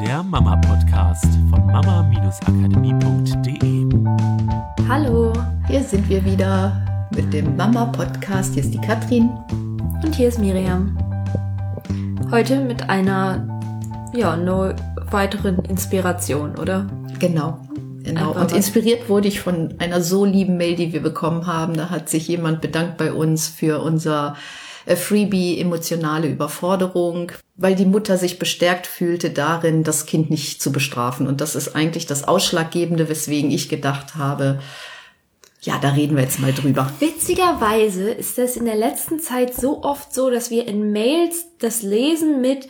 der Mama-Podcast von mama-akademie.de. Hallo, hier sind wir wieder mit dem Mama-Podcast. Hier ist die Katrin. Und hier ist Miriam. Heute mit einer, ja, no weiteren Inspiration, oder? Genau. Genau. Und inspiriert wurde ich von einer so lieben Mail, die wir bekommen haben. Da hat sich jemand bedankt bei uns für unser äh, Freebie emotionale Überforderung, weil die Mutter sich bestärkt fühlte darin, das Kind nicht zu bestrafen. Und das ist eigentlich das Ausschlaggebende, weswegen ich gedacht habe, ja, da reden wir jetzt mal drüber. Witzigerweise ist das in der letzten Zeit so oft so, dass wir in Mails das lesen mit,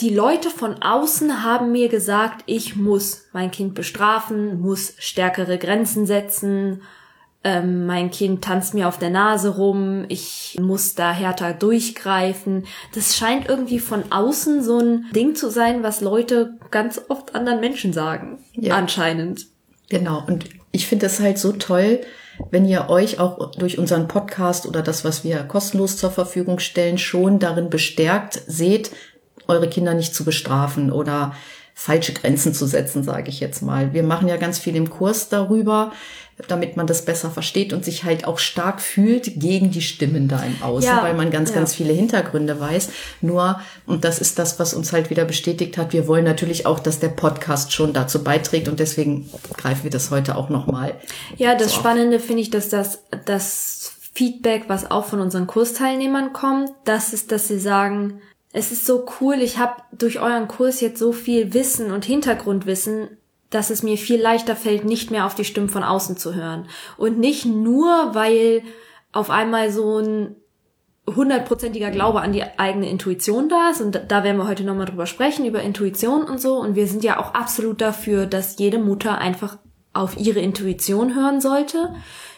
die Leute von außen haben mir gesagt, ich muss mein Kind bestrafen, muss stärkere Grenzen setzen, ähm, mein Kind tanzt mir auf der Nase rum, ich muss da härter durchgreifen. Das scheint irgendwie von außen so ein Ding zu sein, was Leute ganz oft anderen Menschen sagen. Ja. Anscheinend. Genau. Und ich finde es halt so toll, wenn ihr euch auch durch unseren Podcast oder das, was wir kostenlos zur Verfügung stellen, schon darin bestärkt seht, eure Kinder nicht zu bestrafen oder falsche Grenzen zu setzen, sage ich jetzt mal. Wir machen ja ganz viel im Kurs darüber, damit man das besser versteht und sich halt auch stark fühlt gegen die Stimmen da im Außen, ja, weil man ganz, ja. ganz viele Hintergründe weiß. Nur, und das ist das, was uns halt wieder bestätigt hat, wir wollen natürlich auch, dass der Podcast schon dazu beiträgt und deswegen greifen wir das heute auch nochmal. Ja, das so Spannende finde ich, dass das, das Feedback, was auch von unseren Kursteilnehmern kommt, das ist, dass sie sagen, es ist so cool, ich habe durch euren Kurs jetzt so viel Wissen und Hintergrundwissen, dass es mir viel leichter fällt, nicht mehr auf die Stimmen von außen zu hören. Und nicht nur, weil auf einmal so ein hundertprozentiger Glaube an die eigene Intuition da ist. Und da werden wir heute nochmal drüber sprechen, über Intuition und so. Und wir sind ja auch absolut dafür, dass jede Mutter einfach auf ihre Intuition hören sollte.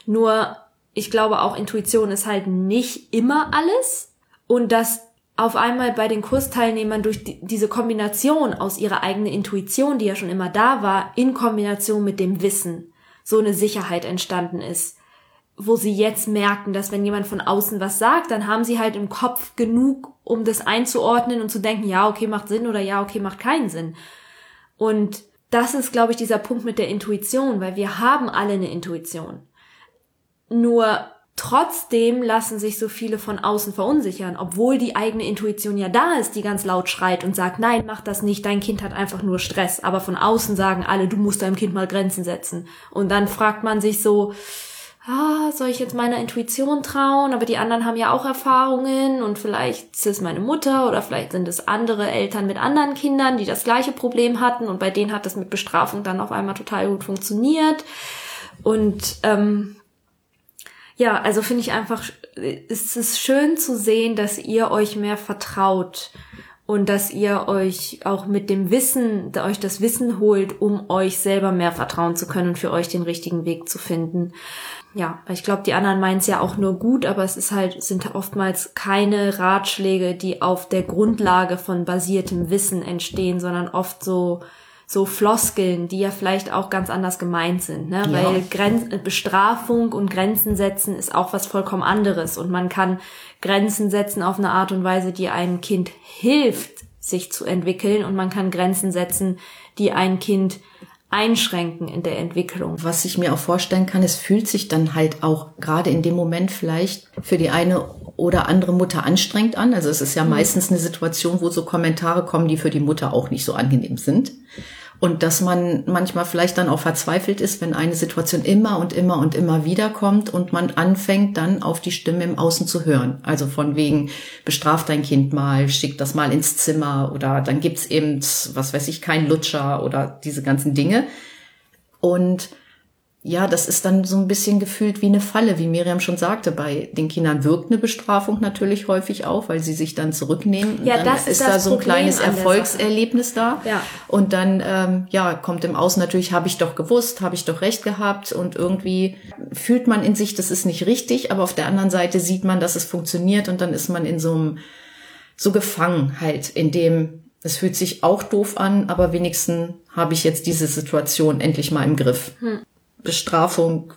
Nur, ich glaube auch, Intuition ist halt nicht immer alles. Und dass auf einmal bei den Kursteilnehmern durch die, diese Kombination aus ihrer eigenen Intuition, die ja schon immer da war, in Kombination mit dem Wissen, so eine Sicherheit entstanden ist, wo sie jetzt merken, dass wenn jemand von außen was sagt, dann haben sie halt im Kopf genug, um das einzuordnen und zu denken, ja, okay, macht Sinn oder ja, okay, macht keinen Sinn. Und das ist, glaube ich, dieser Punkt mit der Intuition, weil wir haben alle eine Intuition. Nur Trotzdem lassen sich so viele von außen verunsichern, obwohl die eigene Intuition ja da ist, die ganz laut schreit und sagt, nein, mach das nicht, dein Kind hat einfach nur Stress. Aber von außen sagen alle, du musst deinem Kind mal Grenzen setzen. Und dann fragt man sich so, ah, soll ich jetzt meiner Intuition trauen? Aber die anderen haben ja auch Erfahrungen und vielleicht ist es meine Mutter oder vielleicht sind es andere Eltern mit anderen Kindern, die das gleiche Problem hatten und bei denen hat das mit Bestrafung dann auf einmal total gut funktioniert. Und ähm, ja, also finde ich einfach, es ist schön zu sehen, dass ihr euch mehr vertraut und dass ihr euch auch mit dem Wissen, euch das Wissen holt, um euch selber mehr vertrauen zu können und für euch den richtigen Weg zu finden. Ja, ich glaube, die anderen meinen es ja auch nur gut, aber es ist halt, sind oftmals keine Ratschläge, die auf der Grundlage von basiertem Wissen entstehen, sondern oft so so Floskeln, die ja vielleicht auch ganz anders gemeint sind, ne? Ja. Weil Grenz Bestrafung und Grenzen setzen ist auch was vollkommen anderes und man kann Grenzen setzen auf eine Art und Weise, die einem Kind hilft, sich zu entwickeln und man kann Grenzen setzen, die ein Kind einschränken in der Entwicklung. Was ich mir auch vorstellen kann, es fühlt sich dann halt auch gerade in dem Moment vielleicht für die eine oder andere Mutter anstrengend an. Also es ist ja mhm. meistens eine Situation, wo so Kommentare kommen, die für die Mutter auch nicht so angenehm sind. Und dass man manchmal vielleicht dann auch verzweifelt ist, wenn eine Situation immer und immer und immer wieder kommt und man anfängt dann auf die Stimme im Außen zu hören. Also von wegen, bestraft dein Kind mal, schick das mal ins Zimmer oder dann gibt's eben, was weiß ich, kein Lutscher oder diese ganzen Dinge. Und ja, das ist dann so ein bisschen gefühlt wie eine Falle, wie Miriam schon sagte. Bei den Kindern wirkt eine Bestrafung natürlich häufig auch, weil sie sich dann zurücknehmen. Ja, dann das ist, ist da so ein Problem kleines Erfolgserlebnis da. Ja. Und dann ähm, ja kommt im Außen natürlich, habe ich doch gewusst, habe ich doch recht gehabt und irgendwie fühlt man in sich, das ist nicht richtig, aber auf der anderen Seite sieht man, dass es funktioniert und dann ist man in so einem so gefangen halt, in dem es fühlt sich auch doof an, aber wenigstens habe ich jetzt diese Situation endlich mal im Griff. Hm. Bestrafung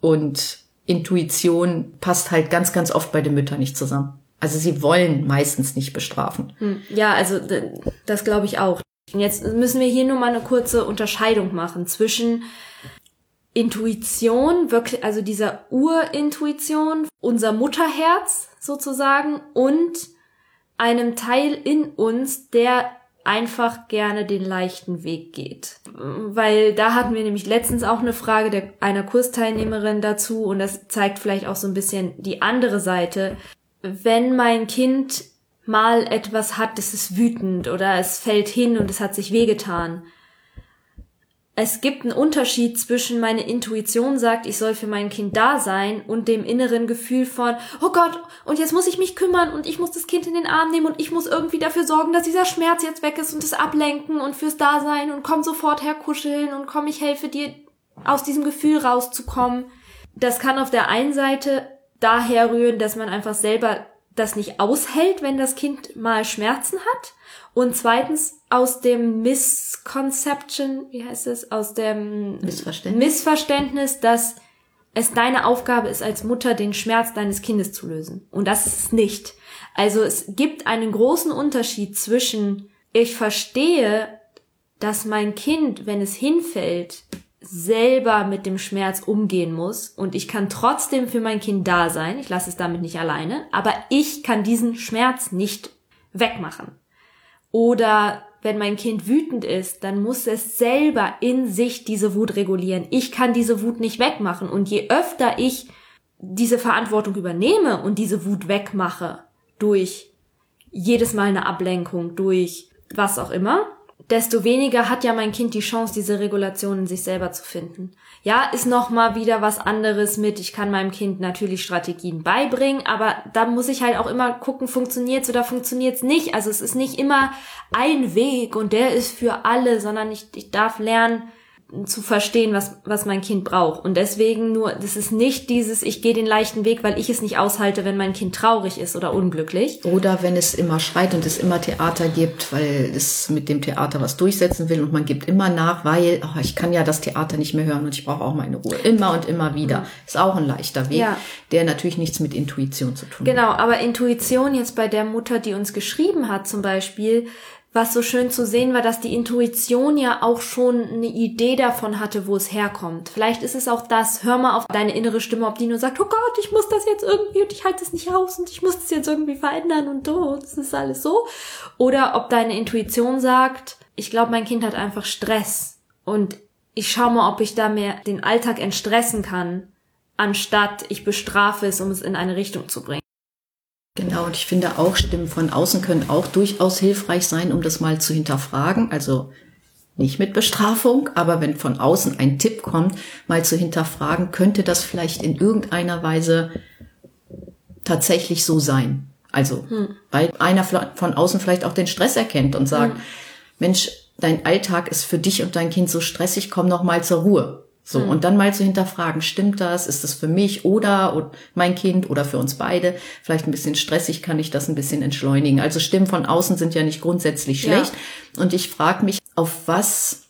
und Intuition passt halt ganz, ganz oft bei den Müttern nicht zusammen. Also sie wollen meistens nicht bestrafen. Hm, Ja, also das glaube ich auch. Jetzt müssen wir hier nur mal eine kurze Unterscheidung machen zwischen Intuition, wirklich, also dieser Urintuition, unser Mutterherz sozusagen und einem Teil in uns, der einfach gerne den leichten Weg geht. Weil da hatten wir nämlich letztens auch eine Frage der, einer Kursteilnehmerin dazu und das zeigt vielleicht auch so ein bisschen die andere Seite. Wenn mein Kind mal etwas hat, das ist wütend oder es fällt hin und es hat sich wehgetan, es gibt einen Unterschied zwischen meine Intuition sagt, ich soll für mein Kind da sein und dem inneren Gefühl von, oh Gott, und jetzt muss ich mich kümmern und ich muss das Kind in den Arm nehmen und ich muss irgendwie dafür sorgen, dass dieser Schmerz jetzt weg ist und das ablenken und fürs Dasein und komm sofort herkuscheln und komm, ich helfe dir aus diesem Gefühl rauszukommen. Das kann auf der einen Seite daher rühren, dass man einfach selber das nicht aushält, wenn das Kind mal Schmerzen hat. Und zweitens aus dem Misconception, wie heißt es, aus dem Missverständnis. Missverständnis, dass es deine Aufgabe ist, als Mutter den Schmerz deines Kindes zu lösen. Und das ist es nicht. Also es gibt einen großen Unterschied zwischen, ich verstehe, dass mein Kind, wenn es hinfällt, selber mit dem Schmerz umgehen muss und ich kann trotzdem für mein Kind da sein, ich lasse es damit nicht alleine, aber ich kann diesen Schmerz nicht wegmachen. Oder wenn mein Kind wütend ist, dann muss es selber in sich diese Wut regulieren. Ich kann diese Wut nicht wegmachen. Und je öfter ich diese Verantwortung übernehme und diese Wut wegmache, durch jedes Mal eine Ablenkung, durch was auch immer, desto weniger hat ja mein Kind die Chance, diese Regulation in sich selber zu finden. Ja, ist noch mal wieder was anderes mit, ich kann meinem Kind natürlich Strategien beibringen, aber da muss ich halt auch immer gucken, funktioniert's oder funktioniert's nicht. Also es ist nicht immer ein Weg und der ist für alle, sondern ich, ich darf lernen, zu verstehen, was, was mein Kind braucht. Und deswegen nur, das ist nicht dieses, ich gehe den leichten Weg, weil ich es nicht aushalte, wenn mein Kind traurig ist oder unglücklich. Oder wenn es immer schreit und es immer Theater gibt, weil es mit dem Theater was durchsetzen will und man gibt immer nach, weil oh, ich kann ja das Theater nicht mehr hören und ich brauche auch meine Ruhe. Immer und immer wieder. Ist auch ein leichter Weg, Ja. der natürlich nichts mit Intuition zu tun hat. Genau, aber Intuition jetzt bei der Mutter, die uns geschrieben hat zum Beispiel, was so schön zu sehen war, dass die Intuition ja auch schon eine Idee davon hatte, wo es herkommt. Vielleicht ist es auch das, hör mal auf deine innere Stimme, ob die nur sagt, oh Gott, ich muss das jetzt irgendwie und ich halte es nicht aus und ich muss das jetzt irgendwie verändern und so, es ist alles so. Oder ob deine Intuition sagt, ich glaube, mein Kind hat einfach Stress und ich schau mal, ob ich da mehr den Alltag entstressen kann, anstatt ich bestrafe es, um es in eine Richtung zu bringen. Genau, und ich finde auch, Stimmen von außen können auch durchaus hilfreich sein, um das mal zu hinterfragen. Also nicht mit Bestrafung, aber wenn von außen ein Tipp kommt, mal zu hinterfragen, könnte das vielleicht in irgendeiner Weise tatsächlich so sein. Also, weil einer von außen vielleicht auch den Stress erkennt und sagt, Mensch, dein Alltag ist für dich und dein Kind so stressig, komm noch mal zur Ruhe. So, und dann mal zu hinterfragen, stimmt das? Ist das für mich oder mein Kind oder für uns beide? Vielleicht ein bisschen stressig, kann ich das ein bisschen entschleunigen? Also Stimmen von außen sind ja nicht grundsätzlich Ja. schlecht. Und ich frage mich, auf was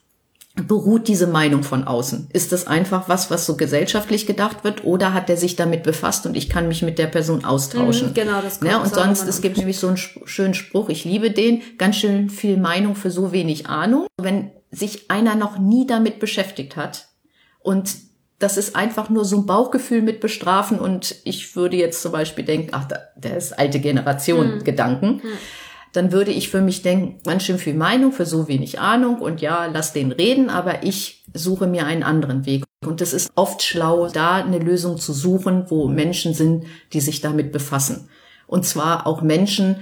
beruht diese Meinung von außen? Ist das einfach was, was so gesellschaftlich gedacht wird oder hat der sich damit befasst und ich kann mich mit der Person austauschen? Mhm, genau, das kommt- Ja, und sonst, es gibt nämlich so einen schönen Spruch, ich liebe den, ganz schön viel Meinung für so wenig Ahnung. Wenn sich einer noch nie damit beschäftigt hat und das ist einfach nur so ein Bauchgefühl mit bestrafen und ich würde jetzt zum Beispiel denken, ach, da- der ist alte Generation Gedanken. Dann würde ich für mich denken, ganz schön viel Meinung für so wenig Ahnung und ja, lass den reden, aber ich suche mir einen anderen Weg. Und es ist oft schlau, da eine Lösung zu suchen, wo Menschen sind, die sich damit befassen. Und zwar auch Menschen,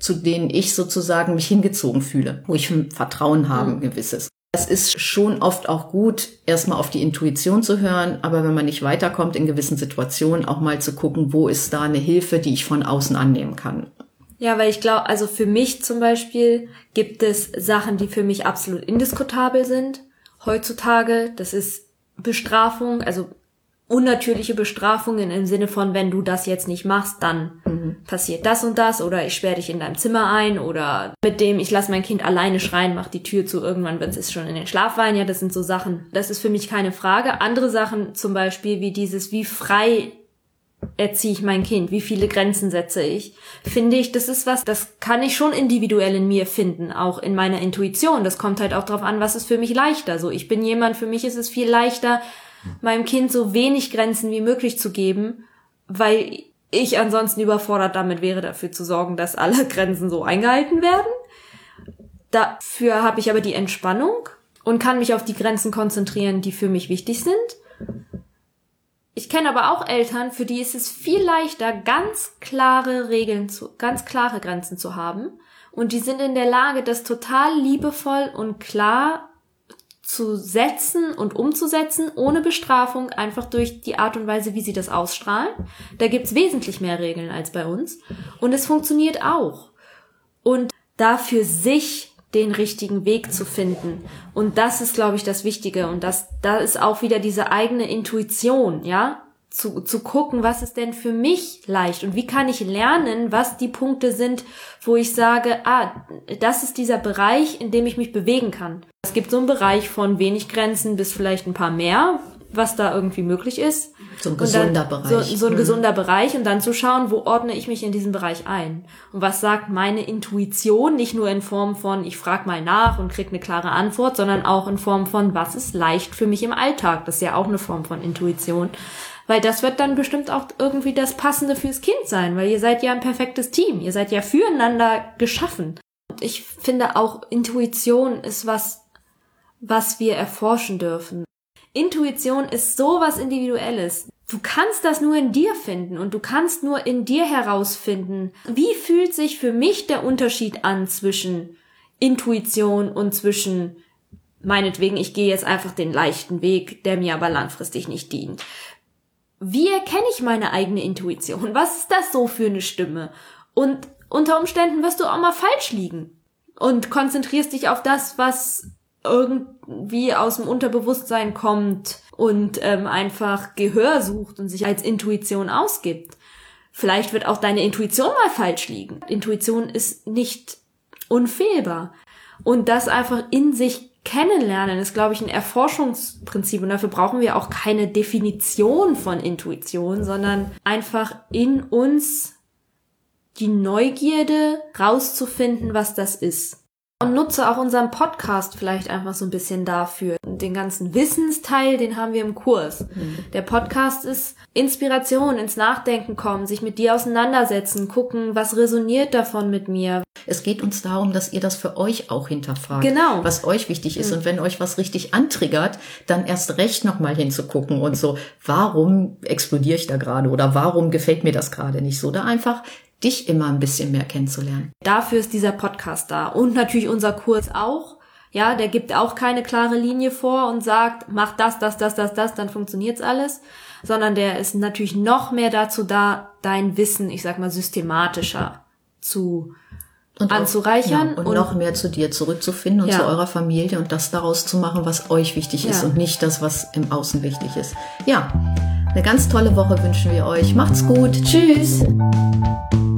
zu denen ich sozusagen mich hingezogen fühle, wo ich ein Vertrauen habe, ein gewisses. Es ist schon oft auch gut, erstmal auf die Intuition zu hören, aber wenn man nicht weiterkommt in gewissen Situationen, auch mal zu gucken, wo ist da eine Hilfe, die ich von außen annehmen kann. Ja, weil ich glaube, also für mich zum Beispiel gibt es Sachen, die für mich absolut indiskutabel sind heutzutage. Das ist Bestrafung, also unnatürliche Bestrafungen im Sinne von, wenn du das jetzt nicht machst, dann passiert das und das oder ich sperre dich in deinem Zimmer ein oder mit dem ich lasse mein Kind alleine schreien, mach die Tür zu, irgendwann wird es schon in den Schlaf weinen. Ja, das sind so Sachen. Das ist für mich keine Frage. Andere Sachen zum Beispiel wie dieses, wie frei erziehe ich mein Kind? Wie viele Grenzen setze ich? Finde ich, das ist was, das kann ich schon individuell in mir finden, auch in meiner Intuition. Das kommt halt auch darauf an, was ist für mich leichter. So, ich bin jemand, für mich ist es viel leichter, meinem Kind so wenig Grenzen wie möglich zu geben, weil ich ansonsten überfordert damit wäre, dafür zu sorgen, dass alle Grenzen so eingehalten werden. Dafür habe ich aber die Entspannung und kann mich auf die Grenzen konzentrieren, die für mich wichtig sind. Ich kenne aber auch Eltern, für die ist es viel leichter, ganz klare Regeln zu, ganz klare Grenzen zu haben. Und die sind in der Lage, das total liebevoll und klar zu setzen und umzusetzen, ohne Bestrafung, einfach durch die Art und Weise, wie sie das ausstrahlen. Da gibt's wesentlich mehr Regeln als bei uns. Und es funktioniert auch. Und da für sich den richtigen Weg zu finden. Und das ist, glaube ich, das Wichtige. Und das, da ist auch wieder diese eigene Intuition, ja? Zu, zu gucken, was ist denn für mich leicht und wie kann ich lernen, was die Punkte sind, wo ich sage, ah, das ist dieser Bereich, in dem ich mich bewegen kann. Es gibt so einen Bereich von wenig Grenzen bis vielleicht ein paar mehr, was da irgendwie möglich ist. So ein gesunder dann, Bereich. So, so ein Mhm. gesunder Bereich und dann zu schauen, wo ordne ich mich in diesen Bereich ein? Und was sagt meine Intuition, nicht nur in Form von, ich frage mal nach und krieg eine klare Antwort, sondern auch in Form von, was ist leicht für mich im Alltag? Das ist ja auch eine Form von Intuition. Weil das wird dann bestimmt auch irgendwie das Passende fürs Kind sein, weil ihr seid ja ein perfektes Team. Ihr seid ja füreinander geschaffen. Und ich finde auch Intuition ist was, was wir erforschen dürfen. Intuition ist so was Individuelles. Du kannst das nur in dir finden und du kannst nur in dir herausfinden, wie fühlt sich für mich der Unterschied an zwischen Intuition und zwischen meinetwegen, ich gehe jetzt einfach den leichten Weg, der mir aber langfristig nicht dient. Wie erkenne ich meine eigene Intuition? Was ist das so für eine Stimme? Und unter Umständen wirst du auch mal falsch liegen und konzentrierst dich auf das, was irgendwie aus dem Unterbewusstsein kommt und ähm, einfach Gehör sucht und sich als Intuition ausgibt. Vielleicht wird auch deine Intuition mal falsch liegen. Intuition ist nicht unfehlbar. Und das einfach in sich kennenlernen ist, glaube ich, ein Erforschungsprinzip. Und dafür brauchen wir auch keine Definition von Intuition, sondern einfach in uns die Neugierde rauszufinden, was das ist. Und nutze auch unseren Podcast vielleicht einfach so ein bisschen dafür. Den ganzen Wissensteil, den haben wir im Kurs. Der Podcast ist Inspiration, ins Nachdenken kommen, sich mit dir auseinandersetzen, gucken, was resoniert davon mit mir. Es geht uns darum, dass ihr das für euch auch hinterfragt. Genau. Was euch wichtig ist. Und wenn euch was richtig antriggert, dann erst recht nochmal hinzugucken und so, warum explodiere ich da gerade oder warum gefällt mir das gerade nicht so? Da einfach dich immer ein bisschen mehr kennenzulernen. Dafür ist dieser Podcast da. Und natürlich unser Kurs auch. Ja, der gibt auch keine klare Linie vor und sagt, mach das, das, das, das, das, dann funktioniert's alles. Sondern der ist natürlich noch mehr dazu da, dein Wissen, ich sag mal, systematischer zu Und auch- anzureichern ja, und, und- noch mehr zu dir zurückzufinden und Ja. zu eurer Familie und das daraus zu machen, was euch wichtig ist Ja. und nicht das, was im Außen wichtig ist. Ja, eine ganz tolle Woche wünschen wir euch. Macht's gut. Tschüss.